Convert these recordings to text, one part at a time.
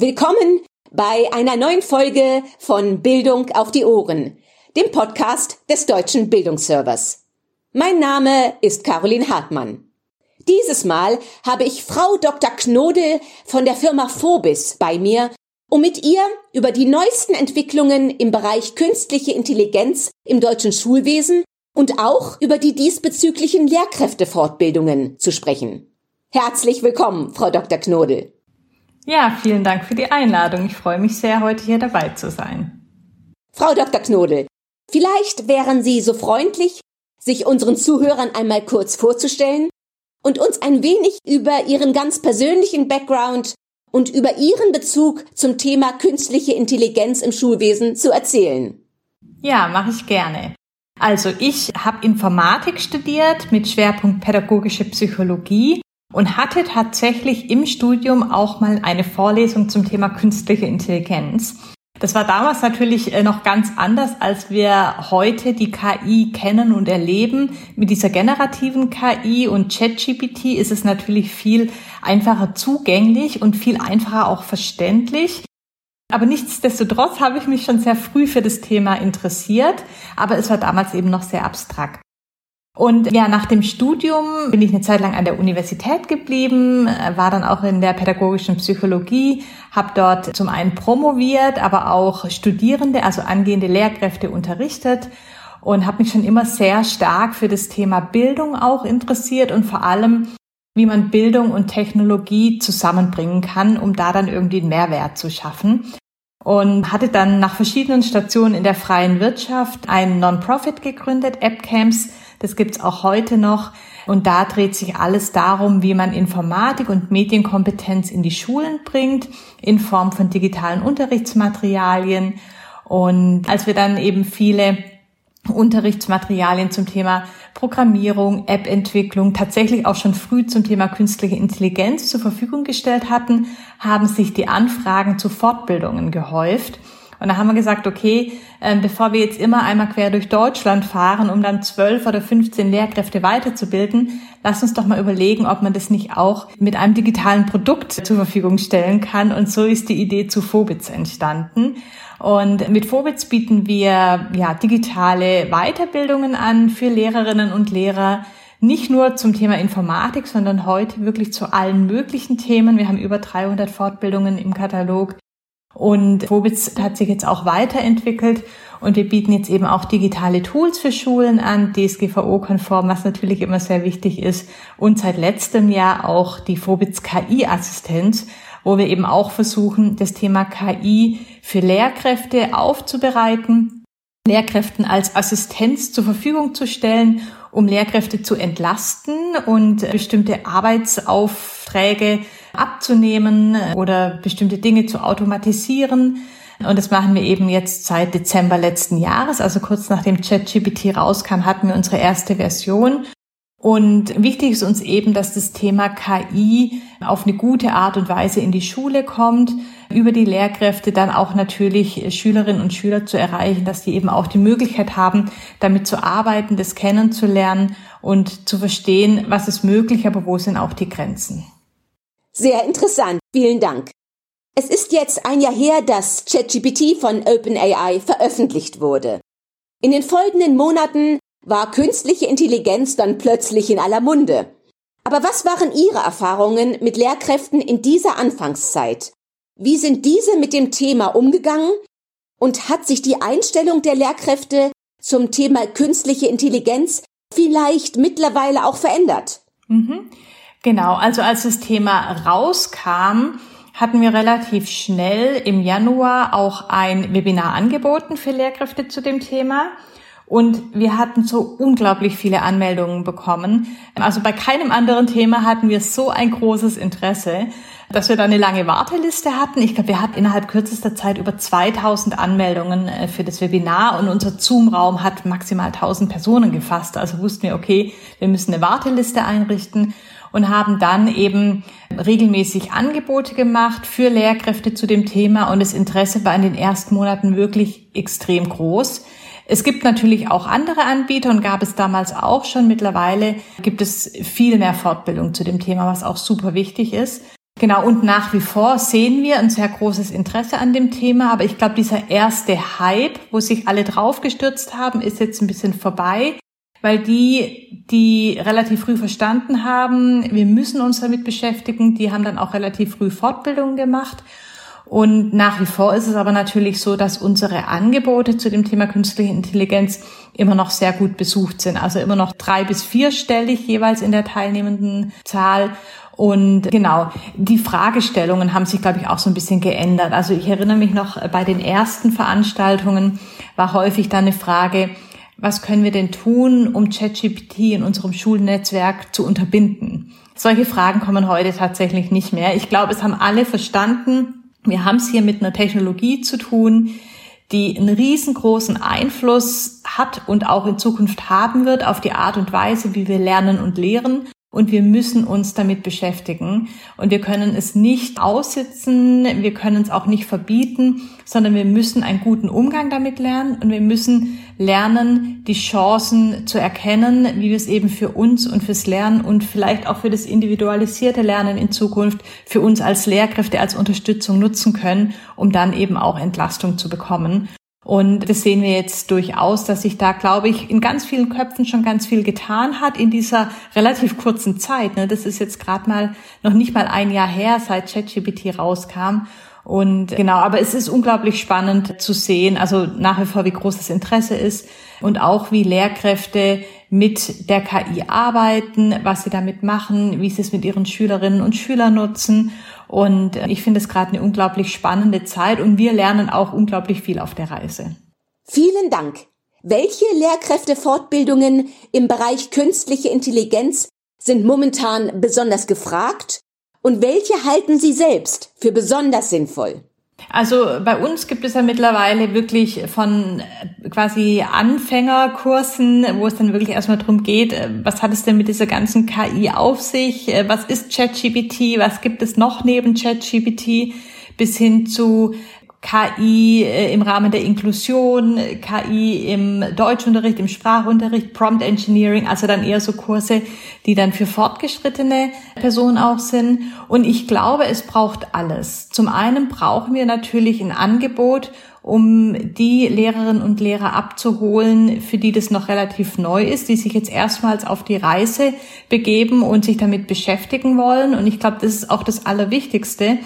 Willkommen bei einer neuen Folge von Bildung auf die Ohren, dem Podcast des Deutschen Bildungsservers. Mein Name ist Caroline Hartmann. Dieses Mal habe ich Frau Dr. Knodel von der Firma Phobis bei mir, um mit ihr über die neuesten Entwicklungen im Bereich künstliche Intelligenz im deutschen Schulwesen und auch über die diesbezüglichen Lehrkräftefortbildungen zu sprechen. Herzlich willkommen, Frau Dr. Knodel. Ja, vielen Dank für die Einladung. Ich freue mich sehr, heute hier dabei zu sein. Frau Dr. Knodel, vielleicht wären Sie so freundlich, sich unseren Zuhörern einmal kurz vorzustellen und uns ein wenig über Ihren ganz persönlichen Background und über Ihren Bezug zum Thema künstliche Intelligenz im Schulwesen zu erzählen. Ja, mache ich gerne. Also ich habe Informatik studiert mit Schwerpunkt pädagogische Psychologie und hatte tatsächlich im Studium auch mal eine Vorlesung zum Thema künstliche Intelligenz. Das war damals natürlich äh, noch ganz anders, als wir heute die KI kennen und erleben. Mit dieser generativen KI und ChatGPT ist es natürlich viel einfacher zugänglich und viel einfacher auch verständlich. Aber nichtsdestotrotz habe ich mich schon sehr früh für das Thema interessiert, aber es war damals eben noch sehr abstrakt. Und ja, nach dem Studium bin ich eine Zeit lang an der Universität geblieben, äh, war dann auch in der pädagogischen Psychologie, habe dort zum einen promoviert, aber auch Studierende, also angehende Lehrkräfte unterrichtet und habe mich schon immer sehr stark für das Thema Bildung auch interessiert und vor allem, wie man Bildung und Technologie zusammenbringen kann, um da dann irgendwie einen Mehrwert zu schaffen. Und hatte dann nach verschiedenen Stationen in der freien Wirtschaft einen Non-Profit gegründet, AppCamps, das gibt's auch heute noch. Und da dreht sich alles darum, wie man Informatik und Medienkompetenz in die Schulen bringt, in Form von digitalen Unterrichtsmaterialien. Und als wir dann eben viele Unterrichtsmaterialien zum Thema Programmierung, App-Entwicklung, tatsächlich auch schon früh zum Thema künstliche Intelligenz zur Verfügung gestellt hatten, haben sich die Anfragen zu Fortbildungen gehäuft. Und da haben wir gesagt, okay, äh, bevor wir jetzt immer einmal quer durch Deutschland fahren, um dann zwölf oder 15 Lehrkräfte weiterzubilden, lass uns doch mal überlegen, ob man das nicht auch mit einem digitalen Produkt zur Verfügung stellen kann. Und so ist die Idee zu Phobitz entstanden. Und mit Phobitz bieten wir ja digitale Weiterbildungen an für Lehrerinnen und Lehrer, nicht nur zum Thema Informatik, sondern heute wirklich zu allen möglichen Themen. Wir haben über 300 Fortbildungen im Katalog und Wobitz hat sich jetzt auch weiterentwickelt und wir bieten jetzt eben auch digitale Tools für Schulen an, DSGVO-konform, was natürlich immer sehr wichtig ist. Und seit letztem Jahr auch die Vobitz KI-Assistenz, wo wir eben auch versuchen, das Thema KI für Lehrkräfte aufzubereiten, Lehrkräften als Assistenz zur Verfügung zu stellen, um Lehrkräfte zu entlasten und bestimmte Arbeitsaufträge abzunehmen oder bestimmte Dinge zu automatisieren. Und das machen wir eben jetzt seit Dezember letzten Jahres, also kurz nachdem ChatGPT rauskam, hatten wir unsere erste Version. Und wichtig ist uns eben, dass das Thema KI auf eine gute Art und Weise in die Schule kommt, über die Lehrkräfte dann auch natürlich Schülerinnen und Schüler zu erreichen, dass die eben auch die Möglichkeit haben, damit zu arbeiten, das kennenzulernen und zu verstehen, was ist möglich, aber wo sind auch die Grenzen. Sehr interessant. Vielen Dank. Es ist jetzt ein Jahr her, dass ChatGPT von OpenAI veröffentlicht wurde. In den folgenden Monaten war künstliche Intelligenz dann plötzlich in aller Munde. Aber was waren Ihre Erfahrungen mit Lehrkräften in dieser Anfangszeit? Wie sind diese mit dem Thema umgegangen? Und hat sich die Einstellung der Lehrkräfte zum Thema künstliche Intelligenz vielleicht mittlerweile auch verändert? Mhm. Genau, also als das Thema rauskam, hatten wir relativ schnell im Januar auch ein Webinar angeboten für Lehrkräfte zu dem Thema. Und wir hatten so unglaublich viele Anmeldungen bekommen. Also bei keinem anderen Thema hatten wir so ein großes Interesse, dass wir da eine lange Warteliste hatten. Ich glaube, wir hatten innerhalb kürzester Zeit über 2000 Anmeldungen äh, für das Webinar und unser Zoom-Raum hat maximal 1000 Personen gefasst. Also wussten wir, okay, wir müssen eine Warteliste einrichten und haben dann eben regelmäßig Angebote gemacht für Lehrkräfte zu dem Thema und das Interesse war in den ersten Monaten wirklich extrem groß. Es gibt natürlich auch andere Anbieter und gab es damals auch schon. Mittlerweile gibt es viel mehr Fortbildung zu dem Thema, was auch super wichtig ist. Genau, und nach wie vor sehen wir ein sehr großes Interesse an dem Thema, aber ich glaube, dieser erste Hype, wo sich alle draufgestürzt haben, ist jetzt ein bisschen vorbei, weil die, die relativ früh verstanden haben, wir müssen uns damit beschäftigen, die haben dann auch relativ früh Fortbildungen gemacht. Und nach wie vor ist es aber natürlich so, dass unsere Angebote zu dem Thema künstliche Intelligenz immer noch sehr gut besucht sind. Also immer noch drei bis vierstellig jeweils in der teilnehmenden Zahl. Und genau, die Fragestellungen haben sich, glaube ich, auch so ein bisschen geändert. Also ich erinnere mich noch, bei den ersten Veranstaltungen war häufig dann eine Frage, was können wir denn tun, um ChatGPT in unserem Schulnetzwerk zu unterbinden? Solche Fragen kommen heute tatsächlich nicht mehr. Ich glaube, es haben alle verstanden. Wir haben es hier mit einer Technologie zu tun, die einen riesengroßen Einfluss hat und auch in Zukunft haben wird auf die Art und Weise, wie wir lernen und lehren und wir müssen uns damit beschäftigen. Und wir können es nicht aussitzen, wir können es auch nicht verbieten, sondern wir müssen einen guten Umgang damit lernen und wir müssen lernen, die Chancen zu erkennen, wie wir es eben für uns und fürs Lernen und vielleicht auch für das individualisierte Lernen in Zukunft für uns als Lehrkräfte als Unterstützung nutzen können, um dann eben auch Entlastung zu bekommen. Und das sehen wir jetzt durchaus, dass sich da, glaube ich, in ganz vielen Köpfen schon ganz viel getan hat in dieser relativ kurzen Zeit. Ne? Das ist jetzt gerade mal noch nicht mal ein Jahr her, seit ChatGPT rauskam. Und genau, aber es ist unglaublich spannend zu sehen, also nach wie vor, wie groß das Interesse ist und auch wie Lehrkräfte mit der KI arbeiten, was sie damit machen, wie sie es mit ihren Schülerinnen und Schülern nutzen. Und ich finde es gerade eine unglaublich spannende Zeit und wir lernen auch unglaublich viel auf der Reise. Vielen Dank. Welche Lehrkräftefortbildungen im Bereich künstliche Intelligenz sind momentan besonders gefragt und welche halten Sie selbst für besonders sinnvoll? Also bei uns gibt es ja mittlerweile wirklich von äh, quasi Anfängerkursen, wo es dann wirklich erstmal darum geht, äh, was hat es denn mit dieser ganzen KI auf sich? Äh, was ist ChatGPT? Was gibt es noch neben ChatGPT? Bis hin zu KI äh, im Rahmen der Inklusion, KI im Deutschunterricht, im Sprachunterricht, Prompt Engineering, also dann eher so Kurse, die dann für fortgeschrittene Personen auch sind. Und ich glaube, es braucht alles. Zum einen brauchen wir natürlich ein Angebot, um die Lehrerinnen und Lehrer abzuholen, für die das noch relativ neu ist, die sich jetzt erstmals auf die Reise begeben und sich damit beschäftigen wollen. Und ich glaube, das ist auch das Allerwichtigste,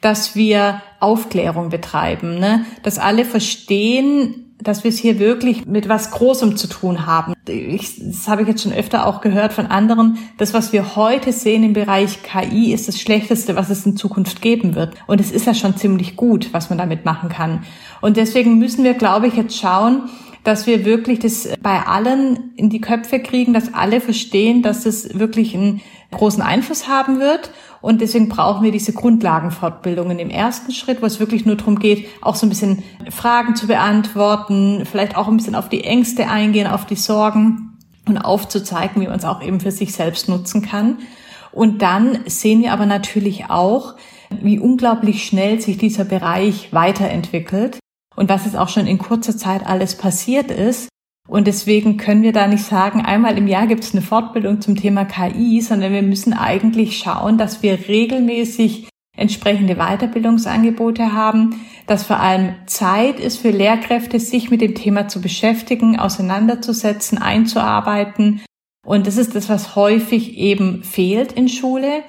dass wir Aufklärung betreiben, ne? dass alle verstehen, dass wir es hier wirklich mit was Großem zu tun haben. Ich, das habe ich jetzt schon öfter auch gehört von anderen. Das, was wir heute sehen im Bereich KI, ist das Schlechteste, was es in Zukunft geben wird. Und es ist ja schon ziemlich gut, was man damit machen kann. Und deswegen müssen wir, glaube ich, jetzt schauen, dass wir wirklich das bei allen in die Köpfe kriegen, dass alle verstehen, dass es wirklich einen großen Einfluss haben wird und deswegen brauchen wir diese Grundlagenfortbildungen im ersten Schritt, wo es wirklich nur darum geht, auch so ein bisschen Fragen zu beantworten, vielleicht auch ein bisschen auf die Ängste eingehen, auf die Sorgen und aufzuzeigen, wie man es auch eben für sich selbst nutzen kann. Und dann sehen wir aber natürlich auch, wie unglaublich schnell sich dieser Bereich weiterentwickelt und was es auch schon in kurzer Zeit alles passiert ist. Und deswegen können wir da nicht sagen, einmal im Jahr gibt es eine Fortbildung zum Thema KI, sondern wir müssen eigentlich schauen, dass wir regelmäßig entsprechende Weiterbildungsangebote haben, dass vor allem Zeit ist für Lehrkräfte, sich mit dem Thema zu beschäftigen, auseinanderzusetzen, einzuarbeiten. Und das ist das, was häufig eben fehlt in Schule,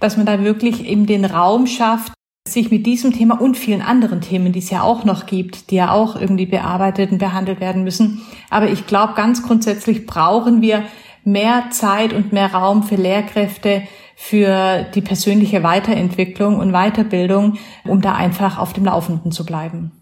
dass man da wirklich eben den Raum schafft, sich mit diesem Thema und vielen anderen Themen, die es ja auch noch gibt, die ja auch irgendwie bearbeitet und behandelt werden müssen. Aber ich glaube, ganz grundsätzlich brauchen wir mehr Zeit und mehr Raum für Lehrkräfte, für die persönliche Weiterentwicklung und Weiterbildung, um da einfach auf dem Laufenden zu bleiben.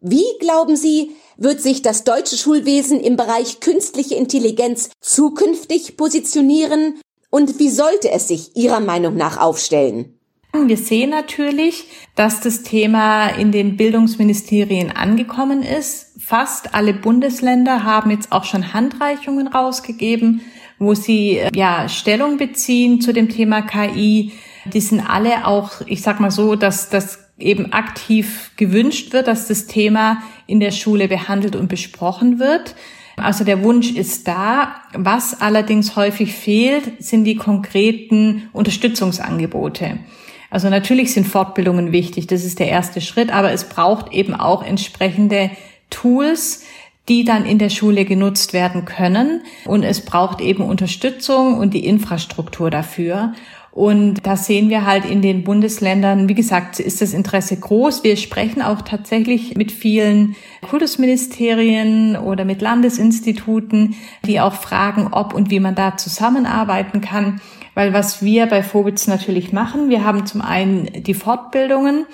Wie glauben Sie, wird sich das deutsche Schulwesen im Bereich künstliche Intelligenz zukünftig positionieren und wie sollte es sich Ihrer Meinung nach aufstellen? Wir sehen natürlich, dass das Thema in den Bildungsministerien angekommen ist. Fast alle Bundesländer haben jetzt auch schon Handreichungen rausgegeben, wo sie äh, ja Stellung beziehen zu dem Thema KI. Die sind alle auch, ich sag mal so, dass das eben aktiv gewünscht wird, dass das Thema in der Schule behandelt und besprochen wird. Also der Wunsch ist da. Was allerdings häufig fehlt, sind die konkreten Unterstützungsangebote. Also natürlich sind Fortbildungen wichtig, das ist der erste Schritt, aber es braucht eben auch entsprechende Tools, die dann in der Schule genutzt werden können. Und es braucht eben Unterstützung und die Infrastruktur dafür. Und da sehen wir halt in den Bundesländern, wie gesagt, ist das Interesse groß. Wir sprechen auch tatsächlich mit vielen Kultusministerien oder mit Landesinstituten, die auch fragen, ob und wie man da zusammenarbeiten kann. Weil was wir bei Vogels natürlich machen, wir haben zum einen die Fortbildungen,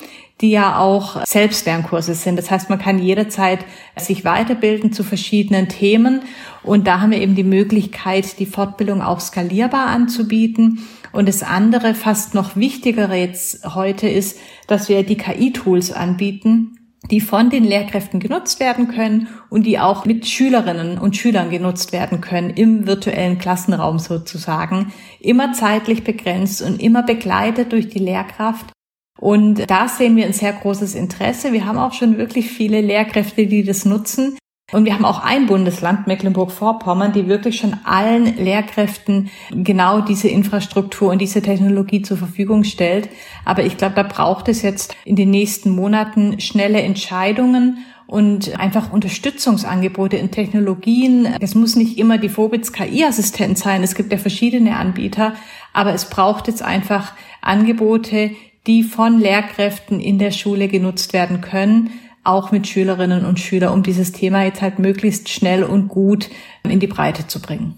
die ja auch Selbstlernkurse sind. Das heißt, man kann jederzeit sich weiterbilden zu verschiedenen Themen. Und da haben wir eben die Möglichkeit, die Fortbildung auch skalierbar anzubieten. Und das andere, fast noch wichtigere jetzt heute ist, dass wir die KI-Tools anbieten, die von den Lehrkräften genutzt werden können und die auch mit Schülerinnen und Schülern genutzt werden können im virtuellen Klassenraum sozusagen, immer zeitlich begrenzt und immer begleitet durch die Lehrkraft. Und da sehen wir ein sehr großes Interesse. Wir haben auch schon wirklich viele Lehrkräfte, die das nutzen. Und wir haben auch ein Bundesland, Mecklenburg-Vorpommern, die wirklich schon allen Lehrkräften genau diese Infrastruktur und diese Technologie zur Verfügung stellt. Aber ich glaube, da braucht es jetzt in den nächsten Monaten schnelle Entscheidungen und einfach Unterstützungsangebote in Technologien. Es muss nicht immer die Vobits KI-Assistent sein. Es gibt ja verschiedene Anbieter. Aber es braucht jetzt einfach Angebote, die von Lehrkräften in der Schule genutzt werden können auch mit Schülerinnen und Schülern, um dieses Thema jetzt halt möglichst schnell und gut in die Breite zu bringen.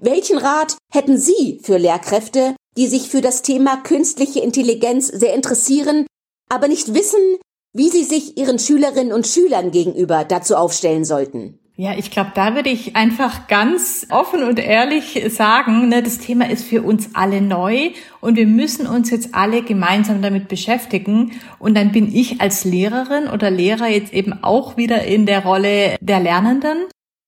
Welchen Rat hätten Sie für Lehrkräfte, die sich für das Thema künstliche Intelligenz sehr interessieren, aber nicht wissen, wie sie sich ihren Schülerinnen und Schülern gegenüber dazu aufstellen sollten? Ja, ich glaube, da würde ich einfach ganz offen und ehrlich sagen, ne, das Thema ist für uns alle neu und wir müssen uns jetzt alle gemeinsam damit beschäftigen. Und dann bin ich als Lehrerin oder Lehrer jetzt eben auch wieder in der Rolle der Lernenden.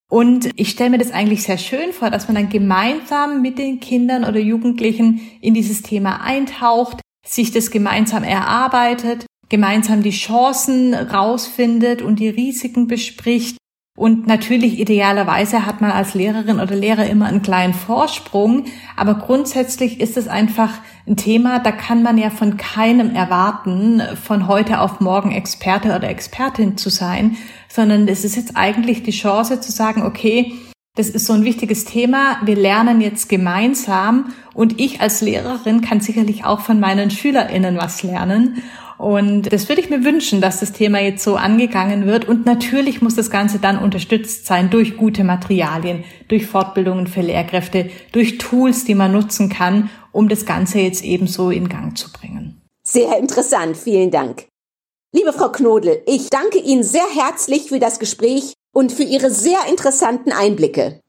Und ich stelle mir das eigentlich sehr schön vor, dass man dann gemeinsam mit den Kindern oder Jugendlichen in dieses Thema eintaucht, sich das gemeinsam erarbeitet, gemeinsam die Chancen rausfindet und die Risiken bespricht und natürlich idealerweise hat man als Lehrerin oder Lehrer immer einen kleinen Vorsprung, aber grundsätzlich ist es einfach ein Thema, da kann man ja von keinem erwarten, von heute auf morgen Experte oder Expertin zu sein, sondern es ist jetzt eigentlich die Chance zu sagen, okay, das ist so ein wichtiges Thema. Wir lernen jetzt gemeinsam und ich als Lehrerin kann sicherlich auch von meinen SchülerInnen was lernen. Und das würde ich mir wünschen, dass das Thema jetzt so angegangen wird. Und natürlich muss das Ganze dann unterstützt sein durch gute Materialien, durch Fortbildungen für Lehrkräfte, durch Tools, die man nutzen kann, um das Ganze jetzt ebenso in Gang zu bringen. Sehr interessant. Vielen Dank. Liebe Frau Knodel, ich danke Ihnen sehr herzlich für das Gespräch und für Ihre sehr interessanten Einblicke.